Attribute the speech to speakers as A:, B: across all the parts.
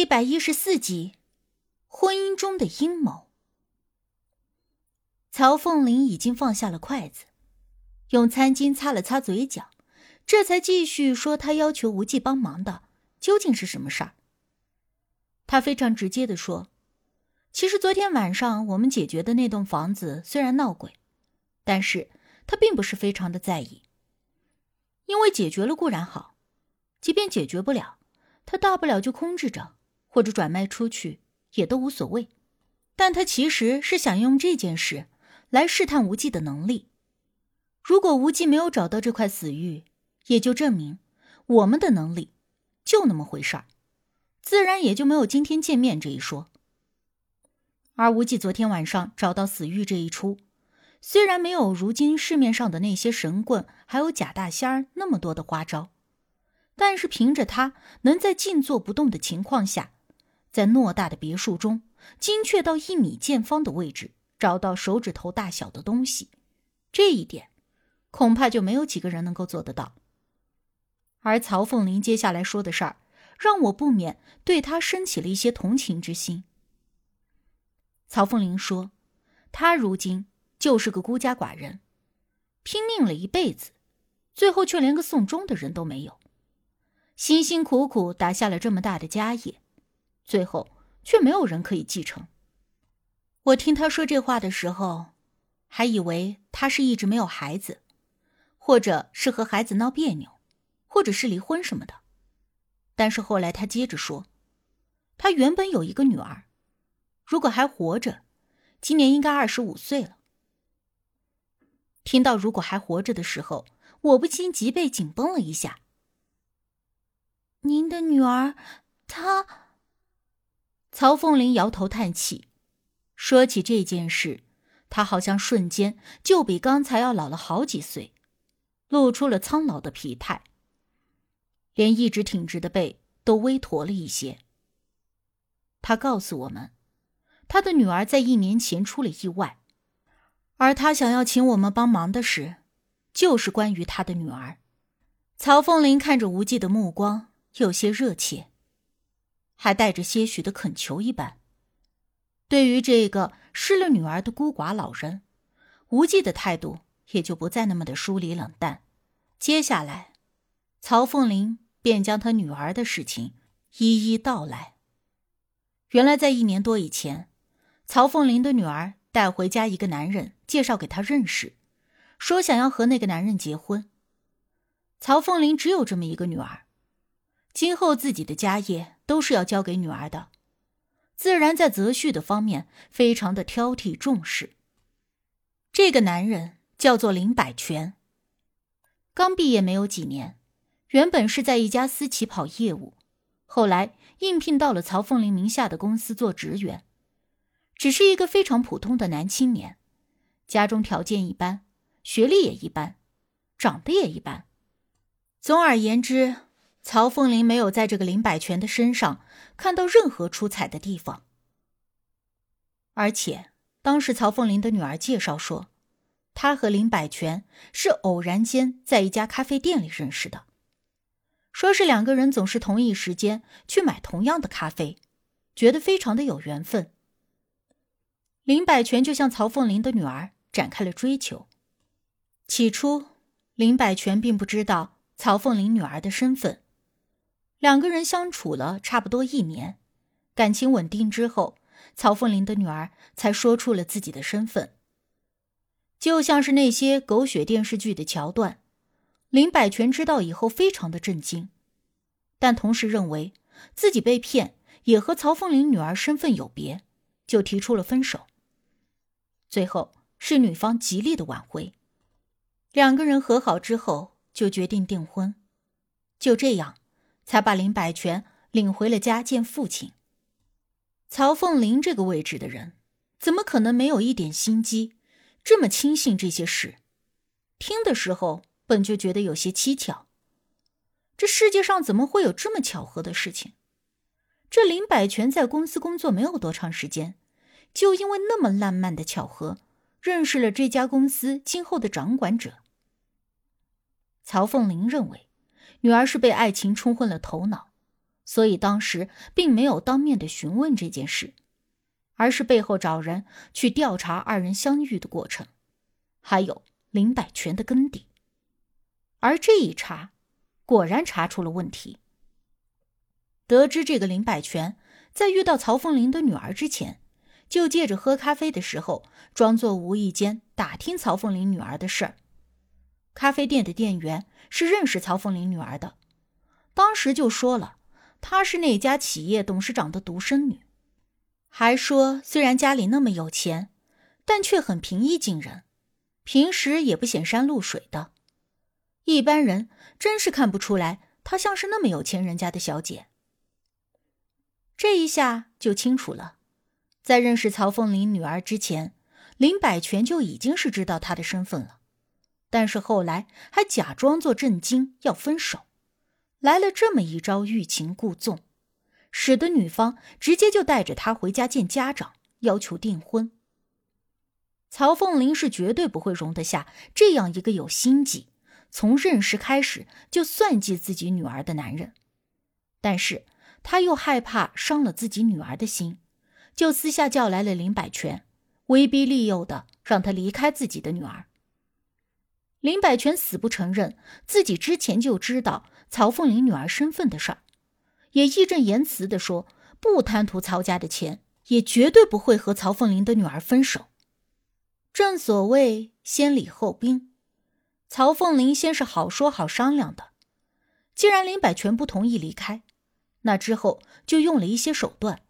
A: 一百一十四集，婚姻中的阴谋。曹凤玲已经放下了筷子，用餐巾擦了擦嘴角，这才继续说：“他要求无忌帮忙的究竟是什么事儿？”他非常直接的说：“其实昨天晚上我们解决的那栋房子虽然闹鬼，但是他并不是非常的在意，因为解决了固然好，即便解决不了，他大不了就空置着。”或者转卖出去也都无所谓，但他其实是想用这件事来试探无忌的能力。如果无忌没有找到这块死玉，也就证明我们的能力就那么回事儿，自然也就没有今天见面这一说。而无忌昨天晚上找到死玉这一出，虽然没有如今市面上的那些神棍还有假大仙儿那么多的花招，但是凭着他能在静坐不动的情况下。在偌大的别墅中，精确到一米见方的位置找到手指头大小的东西，这一点恐怕就没有几个人能够做得到。而曹凤林接下来说的事儿，让我不免对他升起了一些同情之心。曹凤林说：“他如今就是个孤家寡人，拼命了一辈子，最后却连个送终的人都没有，辛辛苦苦打下了这么大的家业。”最后却没有人可以继承。我听他说这话的时候，还以为他是一直没有孩子，或者是和孩子闹别扭，或者是离婚什么的。但是后来他接着说，他原本有一个女儿，如果还活着，今年应该二十五岁了。听到“如果还活着”的时候，我不禁脊背紧绷了一下。您的女儿，她。曹凤林摇头叹气，说起这件事，他好像瞬间就比刚才要老了好几岁，露出了苍老的疲态，连一直挺直的背都微驼了一些。他告诉我们，他的女儿在一年前出了意外，而他想要请我们帮忙的事，就是关于他的女儿。曹凤林看着无忌的目光有些热切。还带着些许的恳求一般。对于这个失了女儿的孤寡老人，无忌的态度也就不再那么的疏离冷淡。接下来，曹凤林便将他女儿的事情一一道来。原来，在一年多以前，曹凤林的女儿带回家一个男人，介绍给他认识，说想要和那个男人结婚。曹凤林只有这么一个女儿。今后自己的家业都是要交给女儿的，自然在择婿的方面非常的挑剔重视。这个男人叫做林百全，刚毕业没有几年，原本是在一家私企跑业务，后来应聘到了曹凤林名下的公司做职员，只是一个非常普通的男青年，家中条件一般，学历也一般，长得也一般，总而言之。曹凤林没有在这个林百全的身上看到任何出彩的地方，而且当时曹凤林的女儿介绍说，他和林百全是偶然间在一家咖啡店里认识的，说是两个人总是同一时间去买同样的咖啡，觉得非常的有缘分。林百全就向曹凤林的女儿展开了追求，起初林百全并不知道曹凤林女儿的身份。两个人相处了差不多一年，感情稳定之后，曹凤林的女儿才说出了自己的身份。就像是那些狗血电视剧的桥段，林百全知道以后非常的震惊，但同时认为自己被骗也和曹凤林女儿身份有别，就提出了分手。最后是女方极力的挽回，两个人和好之后就决定订婚，就这样。才把林百全领回了家见父亲。曹凤林这个位置的人，怎么可能没有一点心机，这么轻信这些事？听的时候本就觉得有些蹊跷。这世界上怎么会有这么巧合的事情？这林百全在公司工作没有多长时间，就因为那么浪漫的巧合，认识了这家公司今后的掌管者。曹凤林认为。女儿是被爱情冲昏了头脑，所以当时并没有当面的询问这件事，而是背后找人去调查二人相遇的过程，还有林百全的根底。而这一查，果然查出了问题。得知这个林百全在遇到曹凤玲的女儿之前，就借着喝咖啡的时候，装作无意间打听曹凤玲女儿的事儿。咖啡店的店员是认识曹凤玲女儿的，当时就说了。她是那家企业董事长的独生女，还说虽然家里那么有钱，但却很平易近人，平时也不显山露水的。一般人真是看不出来她像是那么有钱人家的小姐。这一下就清楚了，在认识曹凤玲女儿之前，林百全就已经是知道她的身份了，但是后来还假装作震惊要分手。来了这么一招欲擒故纵，使得女方直接就带着他回家见家长，要求订婚。曹凤玲是绝对不会容得下这样一个有心计、从认识开始就算计自己女儿的男人，但是他又害怕伤了自己女儿的心，就私下叫来了林百全，威逼利诱的让他离开自己的女儿。林百全死不承认自己之前就知道。曹凤玲女儿身份的事儿，也义正言辞的说，不贪图曹家的钱，也绝对不会和曹凤玲的女儿分手。正所谓先礼后兵，曹凤玲先是好说好商量的，既然林百全不同意离开，那之后就用了一些手段，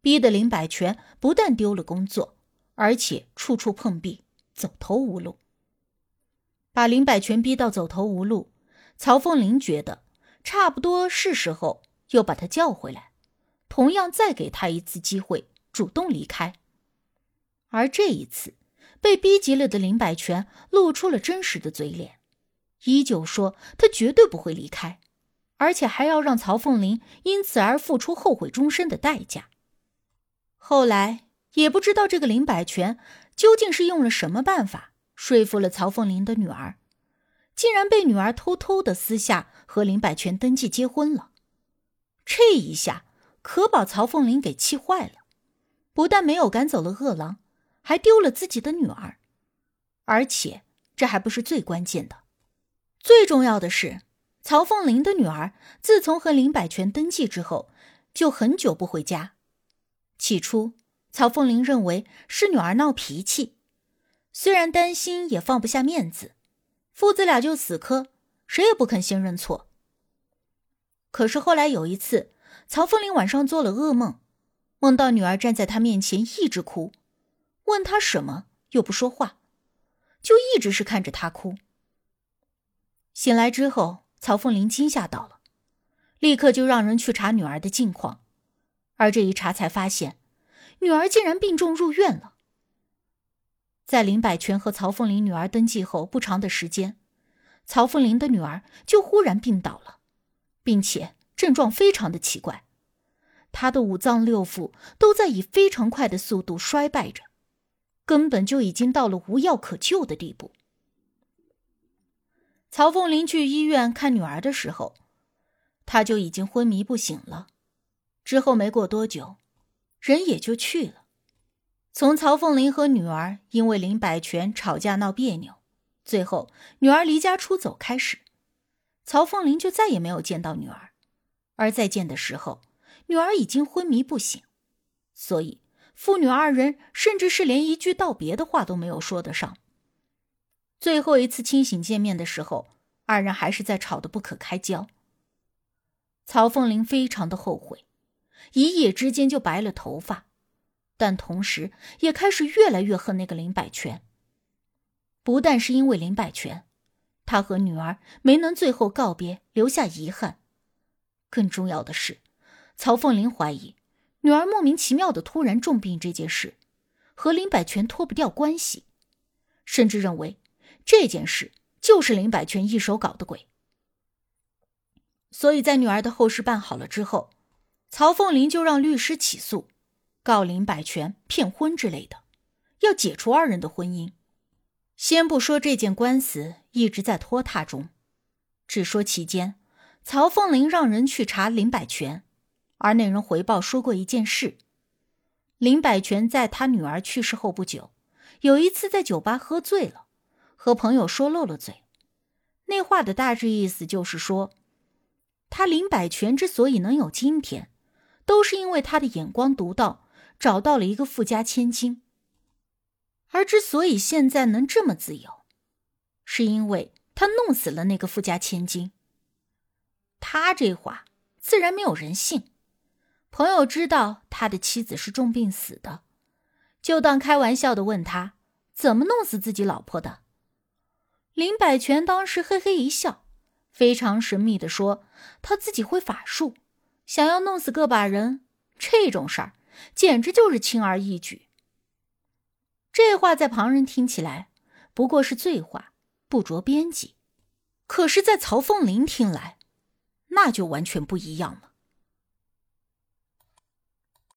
A: 逼得林百全不但丢了工作，而且处处碰壁，走投无路，把林百全逼到走投无路。曹凤林觉得差不多是时候，又把他叫回来，同样再给他一次机会，主动离开。而这一次，被逼急了的林百全露出了真实的嘴脸，依旧说他绝对不会离开，而且还要让曹凤林因此而付出后悔终身的代价。后来也不知道这个林百全究竟是用了什么办法说服了曹凤玲的女儿。竟然被女儿偷偷的私下和林百全登记结婚了，这一下可把曹凤玲给气坏了，不但没有赶走了恶狼，还丢了自己的女儿，而且这还不是最关键的，最重要的是，曹凤玲的女儿自从和林百全登记之后，就很久不回家。起初，曹凤玲认为是女儿闹脾气，虽然担心，也放不下面子。父子俩就死磕，谁也不肯先认错。可是后来有一次，曹凤玲晚上做了噩梦，梦到女儿站在她面前一直哭，问她什么又不说话，就一直是看着她哭。醒来之后，曹凤玲惊吓到了，立刻就让人去查女儿的近况，而这一查才发现，女儿竟然病重入院了。在林百全和曹凤玲女儿登记后不长的时间，曹凤玲的女儿就忽然病倒了，并且症状非常的奇怪，她的五脏六腑都在以非常快的速度衰败着，根本就已经到了无药可救的地步。曹凤玲去医院看女儿的时候，她就已经昏迷不醒了，之后没过多久，人也就去了。从曹凤玲和女儿因为林百全吵架闹别扭，最后女儿离家出走开始，曹凤玲就再也没有见到女儿，而再见的时候，女儿已经昏迷不醒，所以父女二人甚至是连一句道别的话都没有说得上。最后一次清醒见面的时候，二人还是在吵得不可开交。曹凤玲非常的后悔，一夜之间就白了头发。但同时，也开始越来越恨那个林百全。不但是因为林百全，他和女儿没能最后告别，留下遗憾。更重要的是，曹凤玲怀疑女儿莫名其妙的突然重病这件事，和林百全脱不掉关系，甚至认为这件事就是林百全一手搞的鬼。所以在女儿的后事办好了之后，曹凤玲就让律师起诉。告林百全骗婚之类的，要解除二人的婚姻。先不说这件官司一直在拖沓中，只说期间，曹凤玲让人去查林百全，而那人回报说过一件事：林百全在他女儿去世后不久，有一次在酒吧喝醉了，和朋友说漏了嘴。那话的大致意思就是说，他林百全之所以能有今天，都是因为他的眼光独到，找到了一个富家千金。而之所以现在能这么自由，是因为他弄死了那个富家千金。他这话自然没有人信。朋友知道他的妻子是重病死的，就当开玩笑的问他怎么弄死自己老婆的。林百全当时嘿嘿一笑，非常神秘的说：“他自己会法术，想要弄死个把人，这种事儿简直就是轻而易举。”这话在旁人听起来不过是醉话，不着边际；可是，在曹凤林听来，那就完全不一样了。